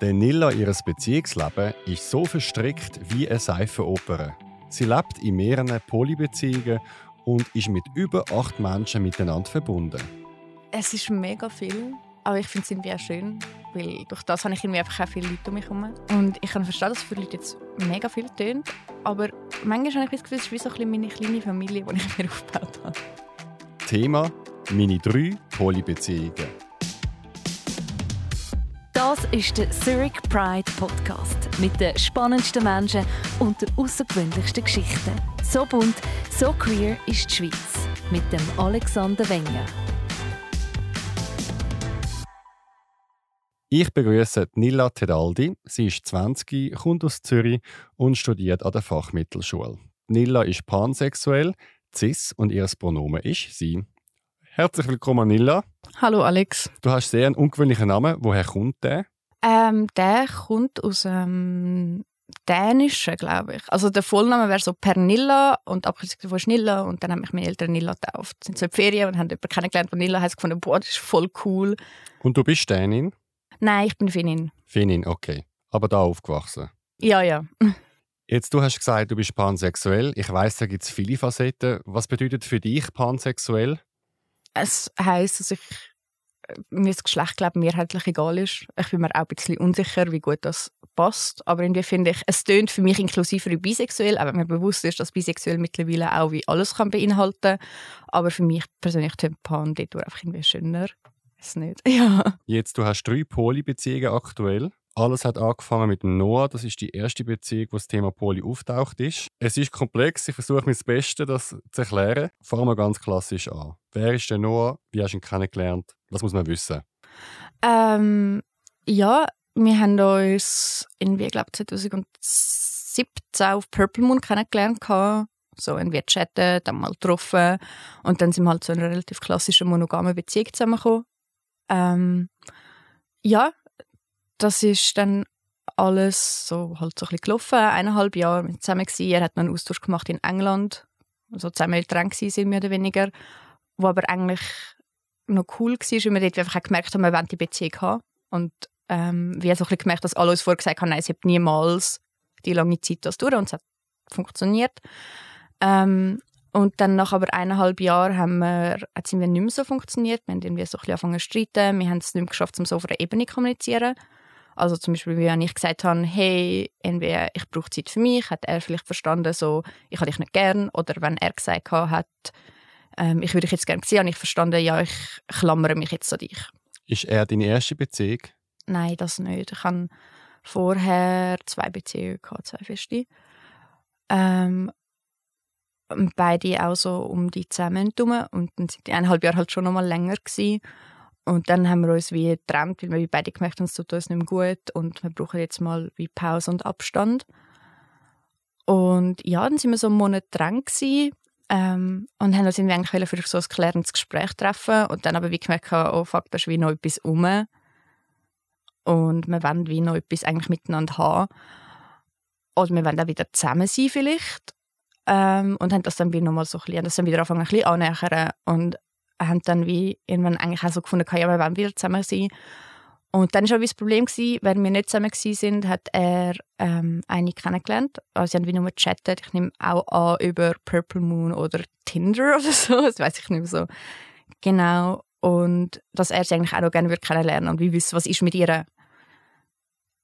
Denn Nilla, ihr Beziehungsleben, ist so verstrickt wie eine Seifenoper. Sie lebt in mehreren Polybeziehungen und ist mit über acht Menschen miteinander verbunden. Es ist mega viel, aber ich finde es irgendwie auch schön, weil durch das habe ich irgendwie einfach auch viele Leute um mich herum. Und ich kann verstehen, dass es für Leute jetzt mega viel tönt, aber manchmal habe ich das Gefühl, es ist wie so ein meine kleine Familie, die ich mir aufgebaut habe. Thema meine drei Polybeziehungen. Das ist der Zurich Pride Podcast mit den spannendsten Menschen und den außergewöhnlichsten Geschichten. So bunt, so queer ist die Schweiz mit dem Alexander Wenger. Ich begrüße Nilla Tedaldi. Sie ist 20, kommt aus Zürich und studiert an der Fachmittelschule. Nilla ist pansexuell, cis und ihr Pronomen ist sie. Herzlich willkommen, Nilla. Hallo Alex. Du hast sehr einen ungewöhnlichen Namen. Woher kommt der? Ähm, der kommt aus dem Dänischen, glaube ich. Also der Vollname wäre so Pernilla und abgekürzt von Schnilla und dann haben mich meine Eltern Nilla getauft. Wir sind so in die Ferien und haben jemanden kennengelernt, der Nilla heißt gefunden, boah, das ist voll cool. Und du bist Dänin? Nein, ich bin Finnin. Finnin, okay. Aber da aufgewachsen? Ja, ja. Jetzt, du hast gesagt, du bist pansexuell. Ich weiß, da gibt es viele Facetten. Was bedeutet für dich pansexuell? Es heisst, dass ich mir das Geschlecht glaube mehrheitlich egal ist. Ich bin mir auch ein bisschen unsicher, wie gut das passt. Aber irgendwie finde ich, es tönt für mich inklusiver wie bisexuell, auch wenn mir bewusst ist, dass bisexuell mittlerweile auch wie alles kann beinhalten. Aber für mich persönlich tönt Pan dort einfach irgendwie schöner. Ist nicht. Ja. Jetzt, du hast drei Polybeziehungen aktuell. Alles hat angefangen mit Noah. Das ist die erste Beziehung, wo das Thema Poly auftaucht ist. Es ist komplex. Ich versuche mein Bestes, das zu erklären. Fangen wir ganz klassisch an. Wer ist der Noah? Wie hast du ihn kennengelernt? Was muss man wissen? Ähm, ja, wir haben uns irgendwie, glaube 2017 auf Purple Moon kennengelernt. So irgendwie chatten, dann mal getroffen. Und dann sind wir halt zu einer relativ klassischen monogamen Beziehung zusammengekommen. Ähm, ja, das ist dann alles so halt so ein bisschen gelaufen. Eineinhalb Jahre mit zusammen gewesen. Er hat noch einen Austausch gemacht in England. Also zusammen dran sind mehr oder weniger. Wo aber eigentlich noch cool war, weil wir dort einfach gemerkt haben, wir wollen die Beziehung haben. Und ähm, wir haben so gemerkt, dass alle uns vorher gesagt haben, nein, es hat niemals die lange Zeit das durch und es hat funktioniert. Ähm, und dann nach aber eineinhalb Jahren haben wir, hat es nicht mehr so funktioniert. Wir haben irgendwie so ein angefangen zu streiten. Wir haben es nicht mehr geschafft, um so auf einer Ebene zu kommunizieren. Also zum Beispiel, wie ich gesagt habe, hey, irgendwie, ich brauche Zeit für mich, hat er vielleicht verstanden, so, ich habe dich nicht gern. Oder wenn er gesagt hat, ähm, ich würde dich jetzt gerne sehen, habe ich verstanden, ja, ich klammere mich jetzt an dich. Ist er deine erste Beziehung? Nein, das nicht. Ich hatte vorher zwei Beziehungen, gehabt, zwei feste. Ähm, beide auch so um die zusammen herum. Und dann sind die eineinhalb Jahre halt schon noch mal länger gewesen. Und dann haben wir uns wie getrennt, weil wir beide gemerkt haben, es tut uns nicht mehr gut und wir brauchen jetzt mal wie Pause und Abstand. Und ja, dann sind wir so einen Monat dran gewesen, ähm, und haben uns irgendwie eigentlich für so ein klärendes Gespräch treffen und dann aber wie gemerkt, oh fuck, da ist wie noch etwas um und wir wollen wie noch etwas eigentlich miteinander haben. Oder wir wollen auch wieder zusammen sein vielleicht ähm, und haben das dann wieder nochmal so ein bisschen, das dann wieder angefangen ein bisschen annähern und haben dann wie irgendwann eigentlich auch so gefunden, ja, wir wollen wieder zusammen sein. Und dann war auch das Problem, gewesen, wenn wir nicht zusammen waren, hat er ähm, eine kennengelernt. Also sie haben wie nur gechattet. Ich nehme auch an über Purple Moon oder Tinder oder so. Das weiß ich nicht mehr so genau. Und dass er sie eigentlich auch noch gerne kennenlernen würde und wie wissen, was ist mit ihr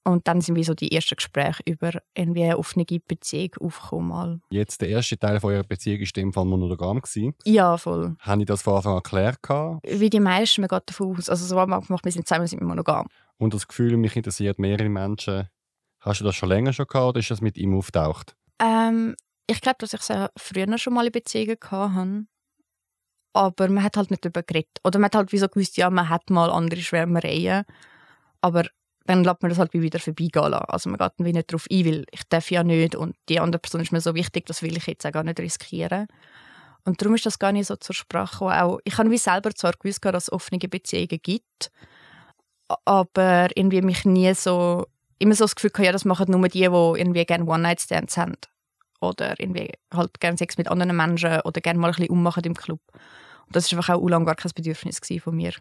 und dann sind wie so die ersten Gespräche über irgendwie eine offene Beziehung aufgekommen. Mal. Jetzt der erste Teil von eurer Beziehung war in dem Fall monogam. Gewesen. Ja, voll. Haben die das von Anfang an erklärt? Wie die meisten, man geht davon aus. Also so haben wir gemacht, wir sind zusammen sind wir monogam. Und das Gefühl, mich interessiert mehrere Menschen. Hast du das schon länger schon gehabt oder ist das mit ihm auftaucht? Ähm, ich glaube, dass ich es früher schon mal in Beziehungen hatte. Aber man hat halt nicht darüber geredet. Oder man hat halt wie so gewusst, ja, man hat mal andere Schwärmereien. Aber dann lässt man das halt wieder vorbeigehen lassen. Also man geht dann nicht darauf ein, weil ich darf ja nicht und die andere Person ist mir so wichtig, das will ich jetzt auch gar nicht riskieren. Und darum ist das gar nicht so zur Sprache auch Ich habe wie selber zwar gewusst, dass es offene Beziehungen gibt, aber irgendwie mich nie so immer so das Gefühl gehabt, ja, das machen nur die, die irgendwie gerne One-Night-Stands haben. Oder irgendwie halt gerne Sex mit anderen Menschen oder gerne mal ein bisschen ummachen im Club. Und das war einfach auch lange gar kein Bedürfnis von mir.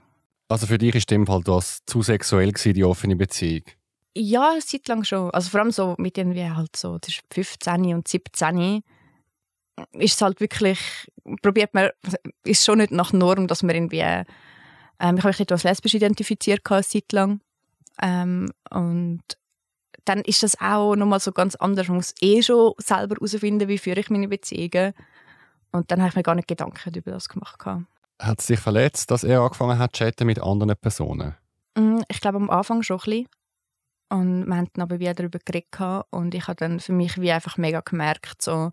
Also für dich ist dem Fall das zu sexuell gewesen, die offene Beziehung? Ja, eine Zeit lang schon. Also vor allem so mit irgendwie halt so zwischen 15 und 17 ist es halt wirklich, probiert man, ist schon nicht nach Norm, dass man irgendwie, ähm, ich habe mich als lesbisch identifiziert eine Zeit lang. Ähm, und dann ist das auch nochmal so ganz anders. Man muss eh schon selber herausfinden, wie führe ich meine Beziehungen. Und dann habe ich mir gar nicht Gedanken über das gemacht. Hat es dich verletzt, dass er angefangen hat zu chatten mit anderen Personen? Mm, ich glaube am Anfang schon ein bisschen. Und wir haben dann aber wieder darüber geredet und ich habe dann für mich wie einfach mega gemerkt, so,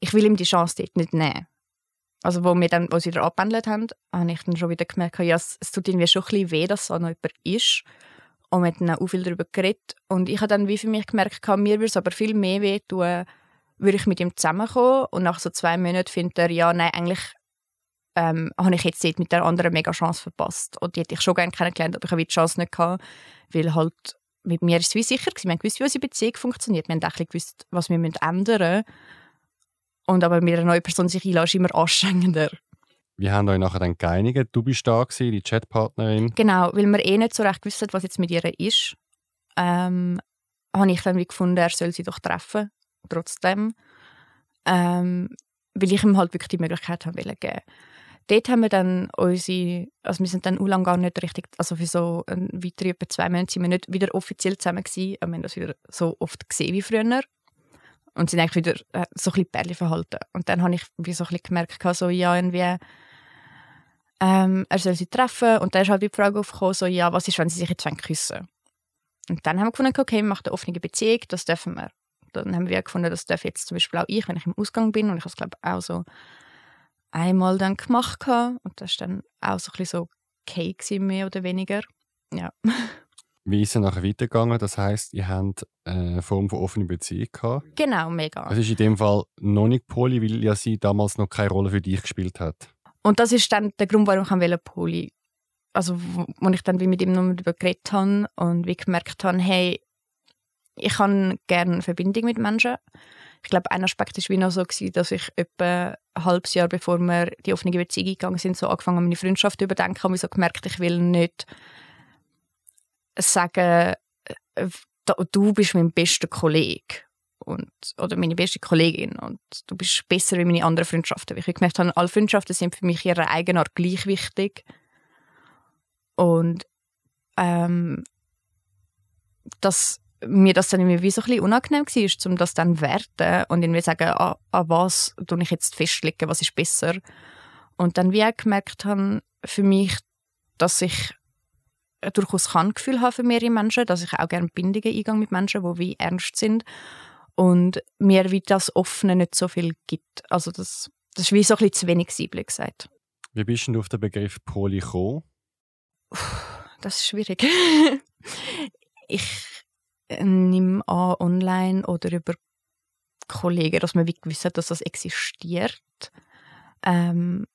ich will ihm die Chance dort nicht nehmen. Also wo wir dann, wo sie wieder abgehandelt haben, habe ich dann schon wieder gemerkt, ja, es, es tut irgendwie schon ein bisschen weh, dass so noch jemand ist. Und wir haben dann auch viel darüber geredet. Und ich habe dann wie für mich gemerkt, mir würde es aber viel mehr weh tun, würde ich mit ihm zusammenkommen und nach so zwei Monaten findet er, ja, nein, eigentlich ähm, habe ich jetzt mit der anderen mega Chance verpasst. Und die hätte ich schon gerne kennengelernt, aber ich habe die Chance nicht gehabt, weil halt mit mir ist es wie sicher gewesen. Wir haben gewusst, wie unsere Beziehung funktioniert. Wir haben auch gewusst, was wir ändern müssen. Und aber mit einer neuen Person sich einlassen, ist immer anstrengender. Wie haben euch nachher dann geeinigt? Du bist da gewesen, die Chatpartnerin. Genau, weil wir eh nicht so recht gewusst was jetzt mit ihr ist. Ähm, habe ich dann wie gefunden, er soll sie doch treffen, trotzdem. Ähm, weil ich ihm halt wirklich die Möglichkeit haben wollte geben dort haben wir dann unsere, also wir sind dann lang gar nicht richtig, also für so ein, weitere etwa zwei Monate sind wir nicht wieder offiziell zusammen gewesen, wir haben das wieder so oft gesehen wie früher. Und sind eigentlich wieder äh, so ein bisschen Perle verhalten. Und dann habe ich wie so ein bisschen gemerkt, so, ja, irgendwie, ähm, er soll sie treffen. Und dann ist halt die Frage aufgekommen, so, ja, was ist, wenn sie sich jetzt küssen Und dann haben wir gefunden, okay, wir machen eine offene Beziehung, das dürfen wir. Dann haben wir gefunden, das darf jetzt zum Beispiel auch ich, wenn ich im Ausgang bin. Und ich habe es glaube auch so einmal dann gemacht habe. Und das war dann auch so ein bisschen so okay mehr oder weniger. Ja. Wie ist es nachher weitergegangen? Das heisst, ihr habt eine Form von offener Beziehung gehabt? Genau, mega. Es ist in dem Fall noch nicht Poli, weil ja sie damals noch keine Rolle für dich gespielt hat. Und das ist dann der Grund, warum ich Poli also wo ich dann wie mit ihm noch darüber geredet habe und wie gemerkt habe, hey, ich habe gerne Verbindung mit Menschen ich glaube, ein Aspekt war wie noch so, gewesen, dass ich etwa ein halbes Jahr, bevor wir die offene Beziehung gegangen sind, so angefangen meine Freundschaft zu überdenken und so gemerkt, ich will nicht sagen, äh, du bist mein bester Kollege und, oder meine beste Kollegin und du bist besser als meine anderen Freundschaften. Weil ich gemerkt habe, alle Freundschaften sind für mich ihrer eigenen Art gleich wichtig. Und ähm, das mir das dann irgendwie so ein bisschen unangenehm war, um das dann zu werten und irgendwie sagen, an, an was tue ich jetzt festlegen, was ist besser. Und dann wie ich gemerkt habe, für mich, dass ich durchaus kann Gefühl haben für mehrere Menschen, dass ich auch gerne Bindungen eingehe mit Menschen, die wie ernst sind und mir wie das Offene nicht so viel gibt. Also das, das ist wie so ein bisschen zu wenig Siebel gesagt. Wie bist du auf den Begriff Poly gekommen? Das ist schwierig. ich nehme an, online oder über Kollegen, dass man gewusst hat, dass das existiert. Ähm,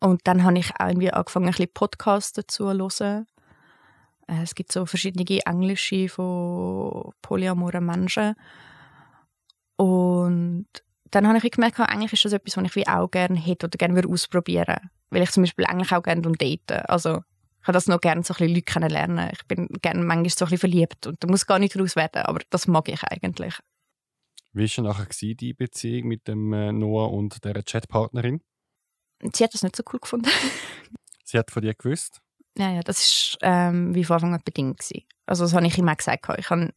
und dann habe ich auch irgendwie angefangen, ein bisschen Podcasts dazu zu hören. Äh, es gibt so verschiedene englische von polyamoren Menschen. Und dann habe ich gemerkt, eigentlich ist das etwas, was ich wie auch gerne hätte oder gerne ausprobieren würde. Weil ich zum Beispiel eigentlich auch gerne daten. Also ich habe das noch gerne so ein bisschen Leute kennenlernen. Ich bin gerne manchmal so ein bisschen verliebt und da muss gar nicht daraus werden, aber das mag ich eigentlich. Wie war nachher die Beziehung mit dem äh, Noah und der Chatpartnerin? Sie hat das nicht so cool gefunden. Sie hat von dir gewusst? Ja, ja, das war ähm, wie von Anfang an bedingt. Gewesen. Also das habe ich immer gesagt. Ich habe,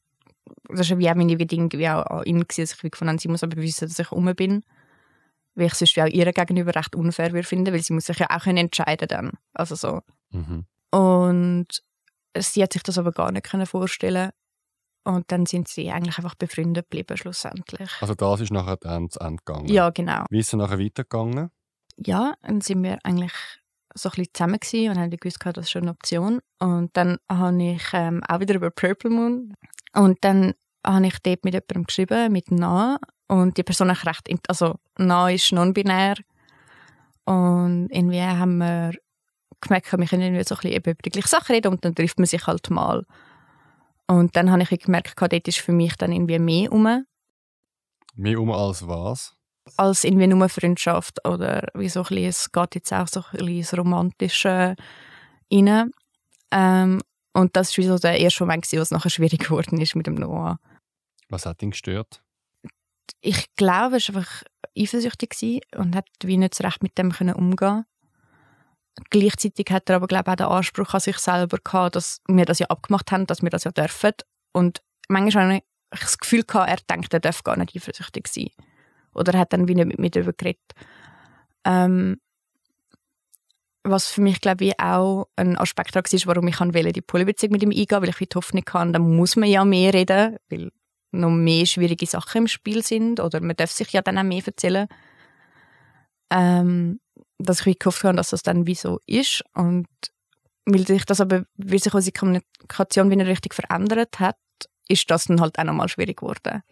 das war wie auch meine Bedingung wie auch an ihn, gewesen, dass ich gefunden habe, sie muss aber wissen, dass ich um bin. Weil ich sonst wie auch ihr gegenüber recht unfair würde finden, weil sie muss sich ja auch entscheiden dann. Also so. Mhm. Und sie hat sich das aber gar nicht vorstellen und dann sind sie eigentlich einfach befreundet geblieben schlussendlich. Also das ist nachher dann zu Ende gegangen? Ja, genau. Wie ist es nachher weitergegangen? Ja, dann sind wir eigentlich so ein bisschen zusammen gewesen und haben gewusst, das ist schon eine Option. Und dann habe ich ähm, auch wieder über Purple Moon und dann habe ich dort mit jemandem geschrieben, mit Na und die Person ist recht, also Na ist non-binär und irgendwie haben wir gemerkt, wir können irgendwie so ein bisschen über die gleichen Sachen reden und dann trifft man sich halt mal. Und dann habe ich gemerkt, dort ist für mich dann irgendwie mehr um. Mehr um als was? Als irgendwie nur Freundschaft oder wie so ein bisschen, es geht jetzt auch so ein bisschen Romantische rein. Ähm, Und das war so der erste Moment, wo es nachher schwierig geworden ist mit dem Noah. Was hat ihn gestört? Ich glaube, er war einfach eifersüchtig und hat wie nicht so recht mit dem können umgehen Gleichzeitig hat er aber, glaube ich, auch den Anspruch an sich selber gehabt, dass wir das ja abgemacht haben, dass wir das ja dürfen. Und manchmal habe ich das Gefühl gehabt, er denkt, er darf gar nicht eifersüchtig sein. Oder er hat dann wie nicht mit mir darüber geredet. Ähm, was für mich, glaube ich, auch ein Aspekt war, warum ich die Polybeziehung mit ihm eingehen weil ich die Hoffnung hatte, dann muss man ja mehr reden, weil noch mehr schwierige Sachen im Spiel sind oder man darf sich ja dann auch mehr erzählen. Ähm, dass ich gehofft habe, dass das dann wie so ist und weil sich das aber, wie sich unsere Kommunikation wieder richtig verändert hat, ist das dann halt auch nochmal schwierig geworden.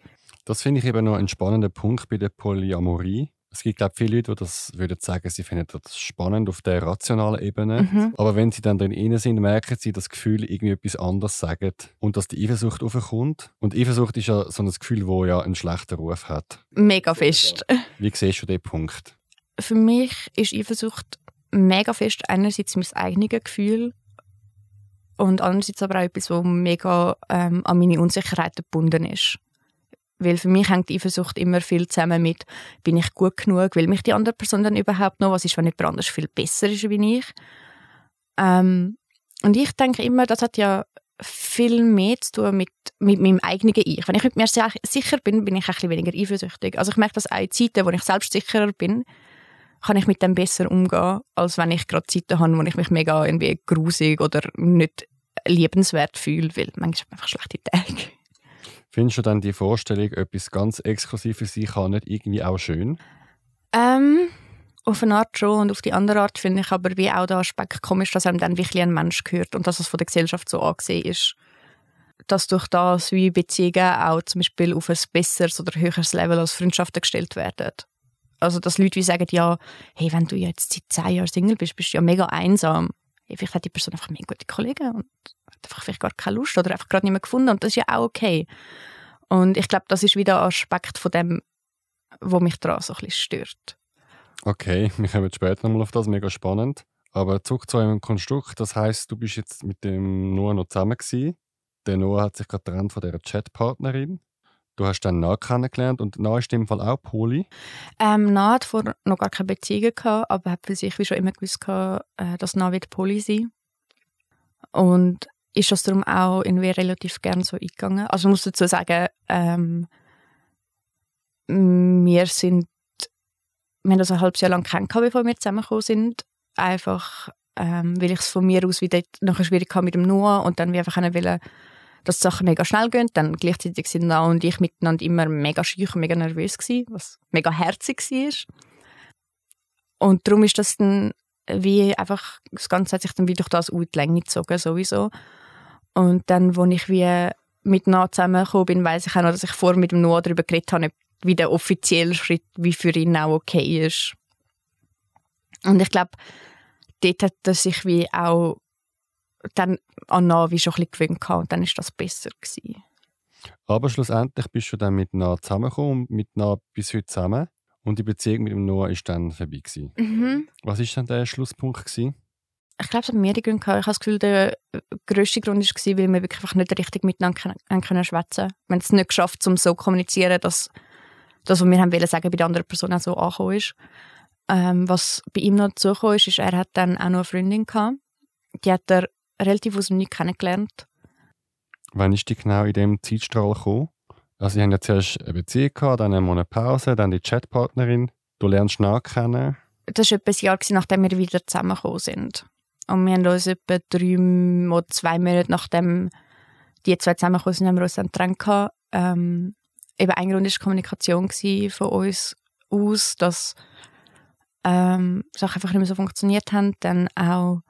Das finde ich eben noch ein spannender Punkt bei der Polyamorie. Es gibt, glaube ich, viele Leute, die das würden sagen, sie finden das spannend auf der rationalen Ebene. Mhm. Aber wenn sie dann drin sind, merken sie, dass das Gefühl irgendwie etwas anderes sagen und dass die Eifersucht aufkommt. Und Eifersucht ist ja so ein Gefühl, das ja einen schlechten Ruf hat. Mega fest. Wie siehst du den Punkt? Für mich ist Eifersucht mega fest einerseits mein eigenes Gefühl und andererseits aber auch etwas, das mega ähm, an meine Unsicherheiten gebunden ist. Weil für mich hängt Eifersucht immer viel zusammen mit, bin ich gut genug, will mich die andere Person dann überhaupt noch, was ist, wenn jemand anders viel besser ist wie ich. Ähm, und ich denke immer, das hat ja viel mehr zu tun mit, mit meinem eigenen Ich. Wenn ich mit mir sicher bin, bin ich ein bisschen weniger eifersüchtig. Also ich merke, dass auch in Zeiten, wo ich selbstsicherer bin, kann ich mit dem besser umgehen, als wenn ich gerade Zeiten habe, wo ich mich mega irgendwie grusig oder nicht liebenswert fühle, weil manchmal habe ich einfach schlechte Tage. Findest du dann die Vorstellung, etwas ganz exklusiv für sich kann, nicht irgendwie auch schön? Ähm, auf eine Art schon und auf die andere Art finde ich aber wie auch der Aspekt komisch, dass einem dann wirklich ein Mensch gehört und dass es von der Gesellschaft so angesehen ist. Dass durch das wie Beziehungen auch zum Beispiel auf ein besseres oder höheres Level als Freundschaften gestellt werden. Also dass Leute wie sagen, ja, hey, wenn du jetzt seit zehn Jahren Single bist, bist du ja mega einsam. Vielleicht hat die Person einfach mehr gute Kollegen und einfach vielleicht gar keine Lust oder einfach gerade mehr gefunden und das ist ja auch okay. Und ich glaube, das ist wieder ein Aspekt von dem, wo mich daran so ein bisschen stört. Okay, wir kommen später nochmal auf das, mega spannend. Aber zurück zu einem Konstrukt, das heißt, du bist jetzt mit dem Noah noch zusammen gewesen. Der Noah hat sich gerade getrennt von dieser Chatpartnerin. Du hast dann Nah kennengelernt und Nah ist in dem Fall auch Poli? Ähm, Nah hat vorher noch gar keine Beziehung gehabt, aber hat für sich wie schon immer gewusst, gehabt, äh, dass Nah wird Poli sein. Und ist das darum auch irgendwie relativ gern so eingegangen. Also ich muss dazu sagen, ähm, wir sind, wir haben das ein halbes Jahr lang kennengelernt, bevor wir zusammengekommen sind. Einfach, ähm, weil ich es von mir aus wieder nachher schwierig hatte mit dem Noah und dann wir einfach wollen, dass Sachen mega schnell gehen. Dann gleichzeitig sind Noah und ich miteinander immer mega schüch mega nervös gewesen, was mega herzig war. Und darum ist das dann wie einfach, das Ganze hat sich dann wie durch das auch die Länge gezogen, sowieso. Und dann, als ich wie mit Noah zusammengekommen bin, weiss ich auch noch, dass ich vorher mit dem Noah darüber geredet habe, wie der offizielle Schritt wie für ihn auch okay ist. Und ich glaube, dort hat er sich wie auch dann an wie schon ein bisschen gewöhnt und dann ist das besser gewesen. Aber schlussendlich bist du dann mit Noah zusammengekommen und mit Noah bis heute zusammen. Und die Beziehung mit dem Noah ist dann vorbei gewesen. Mhm. Was ist dann der Schlusspunkt gewesen? ich glaube, es hat mehrere Gründe gehabt. Ich habe das Gefühl, der grösste Grund war, weil wir wirklich einfach nicht richtig miteinander können schwätzen. Wir haben es nicht geschafft, um so zu kommunizieren, dass das, was wir haben wollen sagen, bei der anderen Person auch so angekommen ist. Ähm, was bei ihm noch dazugekommen ist, ist, er hat dann auch noch eine Freundin gehabt. Die hat er relativ aus dem Nichts kennengelernt. Wann ist die genau in dem Zeitstrahl gekommen? Also, sie haben ja zuerst eine Beziehung gehabt, dann eine Pause, dann die Chatpartnerin. Du lernst nach kennen. Das war etwa ein Jahr, nachdem wir wieder zusammengekommen sind. Und wir haben uns etwa drei oder zwei Monate nachdem die zwei zusammengekommen sind, haben wir uns dann getrennt. Ähm, eben ein Grund war die Kommunikation von uns aus, dass ähm, Sachen einfach nicht mehr so funktioniert haben. Dann auch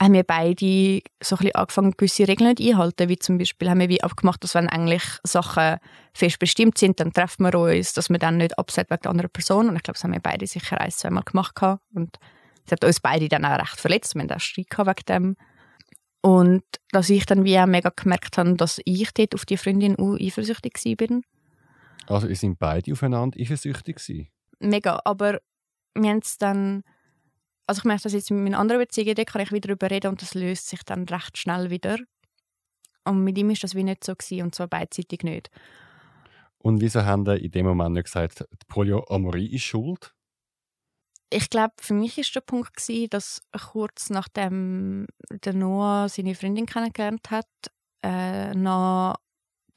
haben wir beide so ein bisschen angefangen, gewisse Regeln nicht einhalten. Wie zum Beispiel haben wir wie abgemacht, dass wenn eigentlich Sachen fest bestimmt sind, dann treffen wir uns, dass wir dann nicht absetzen wegen der anderen Person. Und ich glaube, das haben wir beide sicher ein, zwei Mal gemacht. Und das hat uns beide dann auch recht verletzt. Wir hatten auch Streit wegen dem. Und dass ich dann wie auch mega gemerkt habe, dass ich dort auf die Freundin auch eifersüchtig war. Also ihr sind beide aufeinander eifersüchtig gewesen? Mega, aber wir haben es dann... Also ich merke das jetzt mit meinen anderen Beziehungen, da kann ich wieder darüber reden und das löst sich dann recht schnell wieder. Und mit ihm ist das wie nicht so gewesen, und zwar beidseitig nicht. Und wieso haben die in dem Moment nicht gesagt, die Polyamorie ist schuld? Ich glaube, für mich ist der Punkt gewesen, dass kurz nachdem der Noah seine Freundin kennengelernt hat, äh, noch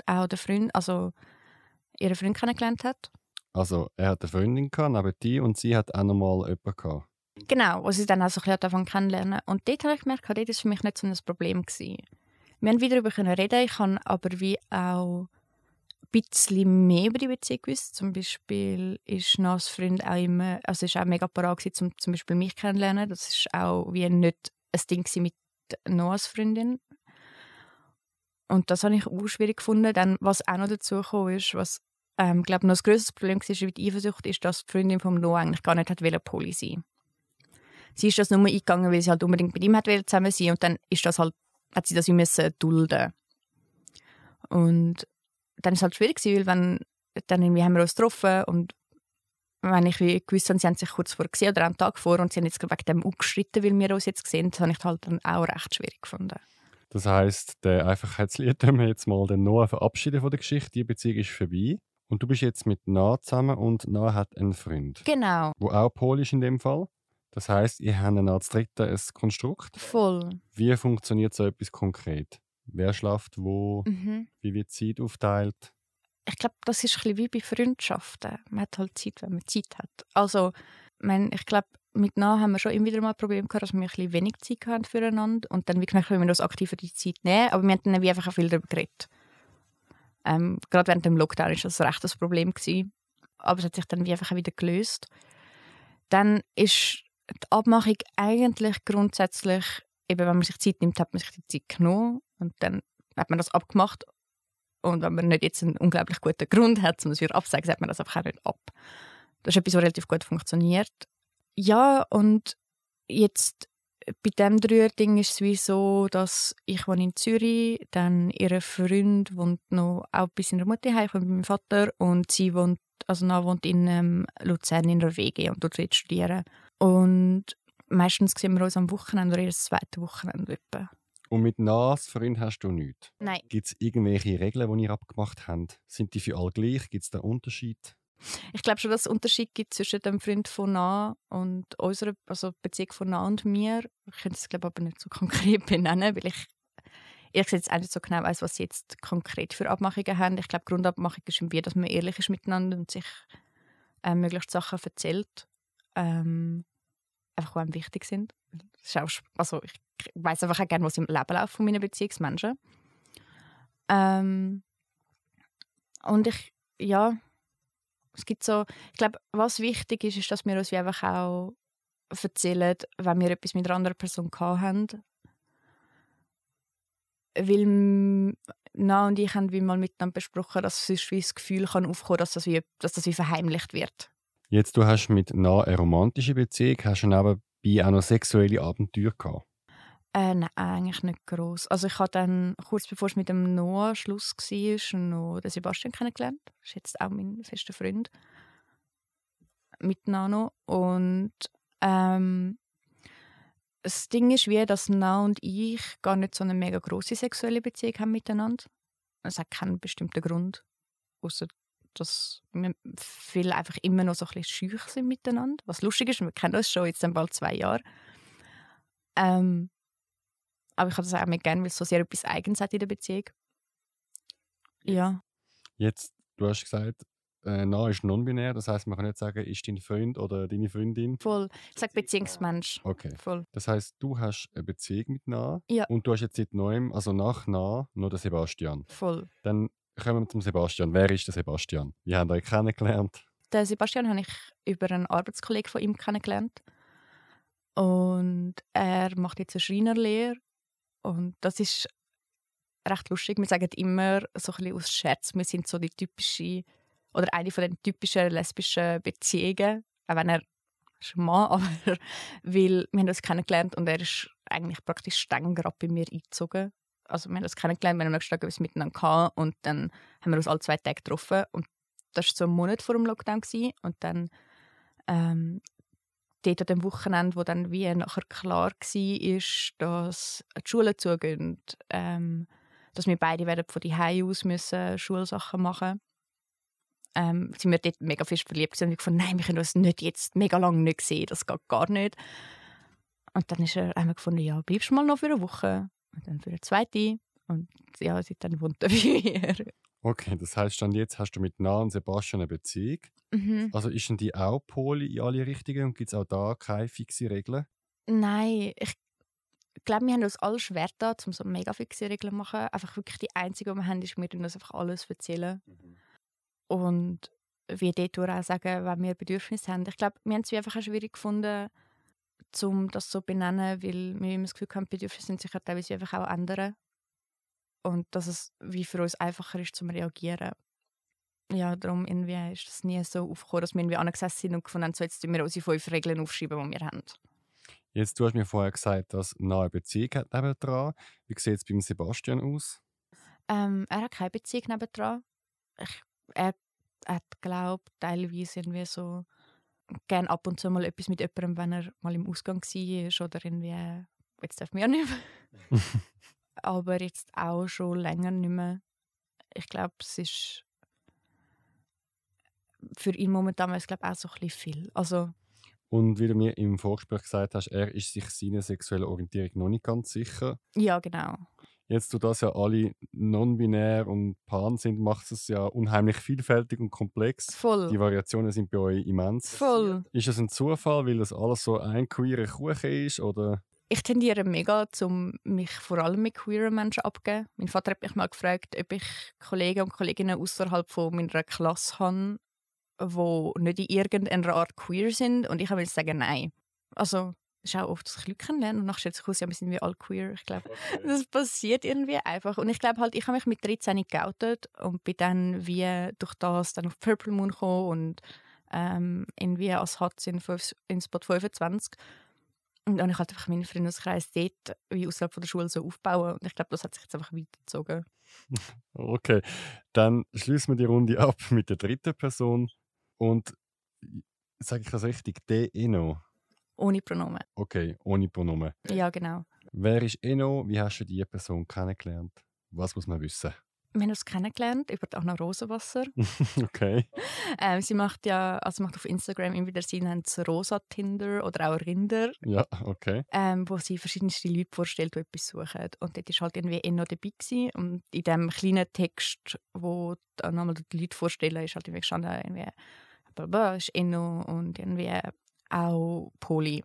auch der Freund, also ihre Freund kennengelernt hat. Also er hat eine Freundin gehabt, neben die und sie hat auch noch mal jemanden gehabt. Genau, wo sie dann auch so ein bisschen davon kennenlernen. Und dort habe ich gemerkt, dort war für mich nicht so ein Problem. Gewesen. Wir haben wieder darüber reden, ich habe aber wie auch ein bisschen mehr über die Beziehung gewusst. Zum Beispiel ist Nas Freund auch immer, also ist auch mega parat um zum Beispiel mich kennenzulernen. Das ist auch wie nicht ein Ding mit Noahs Freundin. Und das habe ich auch schwierig gefunden. Dann, was auch noch dazu gekommen ist, was ähm, glaube noch das größte Problem war wie die Eifersucht, ist, dass die Freundin von Noah eigentlich gar nicht hat Poly sein Sie ist das nur eingegangen, weil sie halt unbedingt mit ihm hat zusammen sein und dann ist das halt, hat sie das wie müssen dulden. Und dann ist es halt schwierig weil wenn dann irgendwie haben wir uns getroffen und wenn ich wie gewusst habe, sie haben sich kurz vor gesehen oder am Tag vor und sie haben jetzt wegen dem gestritten, weil wir uns jetzt gesehen das habe ich halt dann auch recht schwierig gefunden. Das heisst, der Einfachheitslied haben wir jetzt mal den Noah verabschieden von der Geschichte. Die Beziehung ist vorbei. Und du bist jetzt mit Noah zusammen und Noah hat einen Freund. Genau. Wo auch Polisch in dem Fall. Das heißt, ihr habt als Dritte ein Konstrukt. Voll. Wie funktioniert so etwas konkret? Wer schlaft wo? Mhm. Wie wird Zeit aufteilt? Ich glaube, das ist ein bisschen wie bei Freundschaften. Man hat halt Zeit, wenn man Zeit hat. Also, ich glaube, mit Nah haben wir schon immer wieder mal Probleme gehabt, dass wir ein bisschen wenig Zeit hatten füreinander und dann wie gemerkt, wir uns aktiver die Zeit nehmen, aber wir haben dann wie einfach auch viel darüber geredet. Ähm, gerade während dem Lockdown war das recht das Problem gewesen, aber es hat sich dann wie einfach auch wieder gelöst. Dann ist die Abmachung eigentlich grundsätzlich, eben wenn man sich Zeit nimmt, hat man sich die Zeit genommen und dann hat man das abgemacht und wenn man nicht jetzt einen unglaublich guten Grund hat, um es wieder abzusagen, sagt man das einfach auch nicht ab. Das ist etwas, was relativ gut funktioniert. Ja, und jetzt bei dem Dreier-Ding ist es wie so, dass ich wohne in Zürich, dann ihre Freund wohnt noch auch bis in der Mutter heim von meinem Vater und sie wohnt, also Anna wohnt in ähm, Luzern in der WG und dort studieren. Und meistens sehen wir uns am Wochenende oder jedes zweite Wochenende etwa. Und mit Nas Freund hast du nichts? Nein. Gibt es irgendwelche Regeln, die ihr abgemacht habt? Sind die für alle gleich? Gibt es da Unterschied? Ich glaube schon, dass es Unterschied gibt zwischen dem Freund von nah und unserer also Beziehung von nah und mir. Ich könnte es glaube aber nicht so konkret benennen, weil ich ehrlich gesagt auch nicht so genau weiß, was sie jetzt konkret für Abmachungen haben. Ich glaube, Grundabmachung ist irgendwie, dass man ehrlich ist miteinander und sich äh, möglichst Sachen erzählt, ähm, einfach einem wichtig sind. Auch, also ich weiß einfach auch gerne, was im Leben läuft von meinen Beziehungsmenschen. Ähm, und ich, ja, es gibt so, ich glaube, was wichtig ist, ist, dass wir uns einfach auch erzählen, wenn wir etwas mit einer anderen Person haben. Weil Na und ich haben wie mal miteinander besprochen, dass sonst wie das Gefühl kann aufkommen, dass das wie, dass das wie verheimlicht wird. Jetzt, du hast mit Na eine romantische Beziehung, hast du nebenbei auch noch sexuelle Abenteuer gehabt? Äh, nein, eigentlich nicht groß. Also ich habe dann, kurz bevor es mit dem Noah Schluss war, noch den Sebastian kennengelernt. Das ist jetzt auch mein fester Freund. Mit Nano. Und ähm, das Ding ist wie, dass Na und ich gar nicht so eine mega große sexuelle Beziehung haben miteinander. Es hat keinen bestimmten Grund. Außer dass wir viele einfach immer noch so ein bisschen schüch sind miteinander. Was lustig ist, wir kennen uns schon jetzt bald zwei Jahre. Ähm, aber ich habe das auch nicht gerne, weil es so sehr etwas Eigens hat in der Beziehung. Ja. Jetzt, du hast gesagt, äh, Na ist non-binär, das heißt, man kann nicht sagen, ist dein Freund oder deine Freundin. Voll. Ich sage Beziehungsmensch. Okay. Voll. Das heißt, du hast eine Beziehung mit Na ja. und du hast jetzt seit neuem, also nach Na, nur den Sebastian. Voll. Dann kommen wir zum Sebastian. Wer ist der Sebastian? Wie haben euch kennengelernt? Den Sebastian habe ich über einen Arbeitskollegen von ihm kennengelernt. Und er macht jetzt eine Schreinerlehre und das ist recht lustig. Wir sagen immer so ein bisschen aus Scherz, wir sind so die typische oder eine von den typischen lesbischen Beziehungen, auch wenn er ist ein Mann, aber weil wir haben uns kennengelernt und er ist eigentlich praktisch streng gerade bei mir eingezogen. Also wir haben uns kennengelernt, wir haben am nächsten Tag etwas miteinander gehabt und dann haben wir uns alle zwei Tage getroffen und das war so ein Monat vor dem Lockdown gewesen. und dann ähm, dort an dem Wochenende, wo dann wie nachher klar war, dass die Schulen zugehen, ähm, dass wir beide werden von die aus müssen Schulsachen machen ähm, sind wir dort mega fest verliebt und ich gefunden, nein, wir können uns nicht jetzt mega lange nicht sehen, das geht gar nicht. Und dann ist er einmal gefunden, ja, bleibst du mal noch für eine Woche und dann für eine zweite und ja, seitdem wohnt er. Okay, das heißt dann jetzt hast du mit Na und Sebastian eine Beziehung. Mhm. Also ist denn die auch Poli in alle Richtungen und gibt es auch da keine fixe Regeln? Nein, ich glaube, wir haben uns alle schwer da, um so mega fixe Regeln zu machen. Einfach wirklich die einzige, die wir haben, ist, wir uns einfach alles erzählen. Mhm. Und wie dort auch sagen, wenn wir Bedürfnisse haben. Ich glaube, wir haben es einfach auch schwierig gefunden, um das so zu benennen, weil wir immer das Gefühl haben, Bedürfnisse sind sich ja teilweise einfach auch ändern. Und dass es wie für uns einfacher ist, zum reagieren. Ja, darum irgendwie ist das nie so aufgekommen, dass wir irgendwie angesessen sind und gefunden haben, so jetzt wir unsere fünf Regeln aufschreiben, die wir haben. Jetzt, du hast mir vorher gesagt, dass nahe Beziehung hat nebendran. Wie sieht es beim Sebastian aus? Ähm, er hat keine Beziehung nebendran. Ich, er hat, glaube teilweise irgendwie so gern ab und zu mal etwas mit jemandem, wenn er mal im Ausgang war oder irgendwie, jetzt darf man ja nicht mehr. Aber jetzt auch schon länger nicht mehr. Ich glaube, es ist für ihn momentan ist glaube auch so ein bisschen viel. Also Und wie du mir im Vorgespräch gesagt hast, er ist sich seiner sexuellen Orientierung noch nicht ganz sicher. ja, genau. Jetzt, du das ja alle non-binär und pan sind, macht es ja unheimlich vielfältig und komplex. Voll. Die Variationen sind bei euch immens. Voll. Ist es ein Zufall, weil das alles so ein queerer Kuchen ist? Oder? Ich tendiere mega, um mich vor allem mit queeren Menschen abzugeben. Mein Vater hat mich mal gefragt, ob ich Kollegen und Kolleginnen außerhalb von meiner Klasse habe, die nicht in irgendeiner Art queer sind. Und ich habe sagen, nein. Also, es ist auch oft, dass ich Leute kennenlerne und nachher stellt sich aus, ja, wir sind wie alle queer. Ich glaube, das passiert irgendwie einfach. Und ich glaube halt, ich habe mich mit 13 geoutet und bin dann wie durch das dann auf Purple Moon gekommen und ähm, irgendwie als Hatz in, in Spot 25. Und dann habe ich halt einfach meinen Freundeskreis dort wie außerhalb von der Schule so aufbauen. Und ich glaube, das hat sich jetzt einfach weitergezogen. Okay, dann schließen wir die Runde ab mit der dritten Person. Und sage ich das richtig? De Eno. Ohne Pronomen. Okay, ohne Pronomen. Ja, genau. Wer ist Eno? Wie hast du diese Person kennengelernt? Was muss man wissen? Wir haben uns kennengelernt über Anna Rosenwasser. okay. ähm, sie macht ja, also macht auf Instagram immer wieder, sie nennt es Rosa Tinder oder auch Rinder, Ja, okay. ähm, wo sie verschiedenste Leute vorstellt, die etwas suchen. Und dort war halt irgendwie Enno dabei gewesen. Und in dem kleinen Text, wo dann nochmal die Leute vorstellen, ist halt irgendwie gestanden, irgendwie, blablabla, ist Enno und irgendwie auch Poli.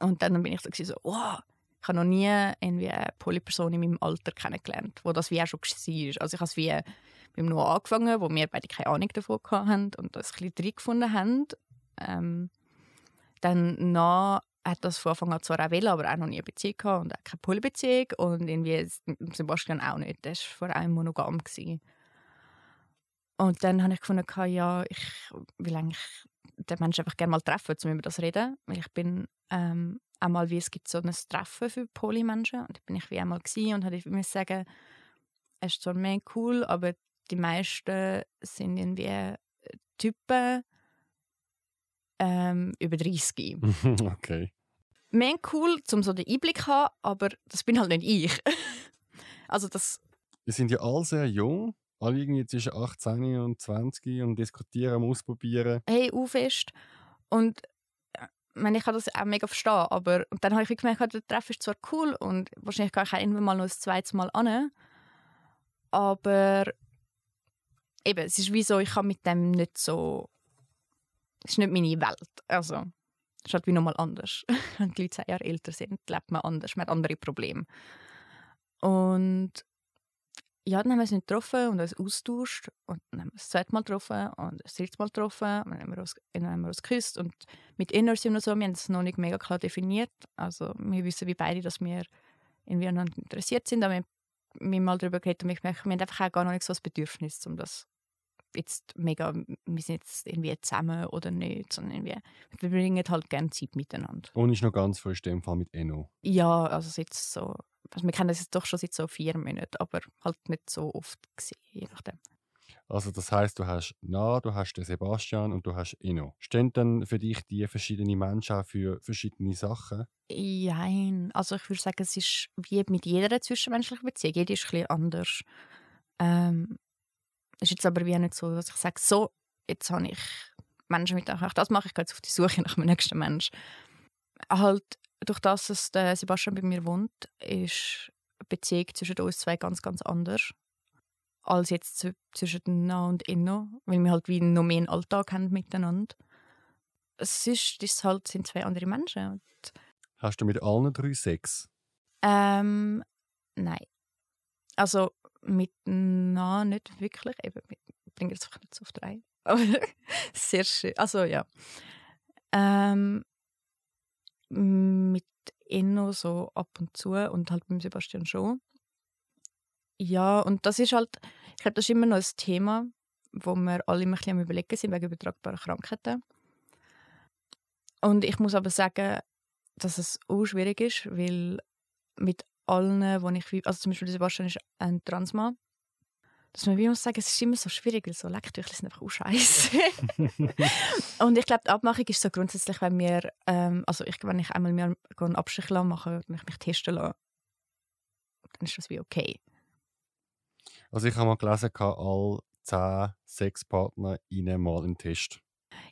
Und dann bin ich so, so wow, ich habe noch nie irgendwie eine Polyperson in meinem Alter kennengelernt, wo das wie auch schon war. Also ich habe es wie beim Noah angefangen, wo wir beide keine Ahnung davon hatten und das ein bisschen drin gefunden haben. Ähm, dann nach hat das von Anfang an zwar auch wollen, aber auch noch nie eine Beziehung gehabt und auch keine Polybeziehung und irgendwie Sebastian auch nicht. Der war vor allem monogam. Gewesen. Und dann habe ich gefunden, ja, ich will eigentlich den Menschen einfach gerne mal treffen, um über das zu reden. Weil ich bin ähm, einmal, wie es gibt so ein Treffen für Polymenschen und da bin ich wie einmal gewesen und hatte ich sagen, es ist zwar mega cool, aber die meisten sind irgendwie Typen ähm, über 30. okay. Mega cool, um so den Einblick zu haben, aber das bin halt nicht ich. also das, Wir sind ja alle sehr jung. Alle irgendwie zwischen 18 und 20 und diskutieren, Ausprobieren. hey, fest. Und äh, ich ich kann das auch mega verstehen, aber und dann habe ich gemerkt, der Treff ist zwar cool und wahrscheinlich gehe ich auch irgendwann mal noch ein zweites Mal an, aber eben, es ist wie so, ich kann mit dem nicht so, es ist nicht meine Welt, also es ist halt wie nochmal anders. Wenn die Leute zehn Jahre älter sind, lebt man anders, man hat andere Probleme. Und ja, dann haben wir uns nicht getroffen und uns austauscht. Und dann haben wir uns das zweite Mal getroffen und das dritte Mal getroffen. Und dann haben wir uns, dann haben wir uns geküsst. Und mit Inner sind wir so, wir haben es noch nicht mega klar definiert. Also wir wissen wie beide, dass wir irgendwie aneinander interessiert sind. Aber wir haben mal darüber geredet und ich merke, wir haben einfach auch gar noch nicht so das Bedürfnis, um das jetzt mega, wir sind jetzt irgendwie zusammen oder nicht, sondern irgendwie, wir verbringen halt gerne Zeit miteinander. Und ist noch ganz frisch in dem Fall mit Eno. Ja, also jetzt so, also wir kennen das jetzt doch schon seit so vier Monaten, aber halt nicht so oft gesehen, je nachdem. Also das heißt, du hast Na, du hast den Sebastian und du hast Inno. Stehen dann für dich die verschiedenen Menschen auch für verschiedene Sachen? Nein, also ich würde sagen, es ist wie mit jeder zwischenmenschlichen Beziehung. Jede ist ein bisschen anders. Ähm, ist jetzt aber wie nicht so, dass ich sage, so, jetzt habe ich Menschen mit ich das mache, ich jetzt auf die Suche nach meinem nächsten Mensch. Halt, durch das, dass der Sebastian bei mir wohnt, ist die Beziehung zwischen uns zwei ganz, ganz anders als jetzt zwischen Na und Inno, weil wir halt wie noch mehr einen Alltag haben miteinander. Es ist, das halt, sind zwei andere Menschen. Hast du mit allen drei Sex? Ähm, nein. Also mit Na nicht wirklich. Eben, ich bringe jetzt einfach nicht so auf drei. Aber sehr schön. Also ja. Ähm, mit Inno so ab und zu und halt mit Sebastian schon. Ja, und das ist halt, ich glaube, das ist immer noch ein Thema, wo wir alle immer ein bisschen am überlegen sind, wegen übertragbaren Krankheiten. Und ich muss aber sagen, dass es auch schwierig ist, weil mit allen, wo ich, also zum Beispiel Sebastian ist ein Transmann, dass man wie muss sagen, es ist immer so schwierig, weil so Lecktücher sind einfach auch scheiße. und ich glaube, die Abmachung ist so grundsätzlich, wenn wir, ähm, also ich, wenn ich einmal mehr einen Abstrich mache, wenn ich mich testen lasse, dann ist das wie okay. Also ich habe mal gelesen, alle zehn Sexpartner mal einen Test.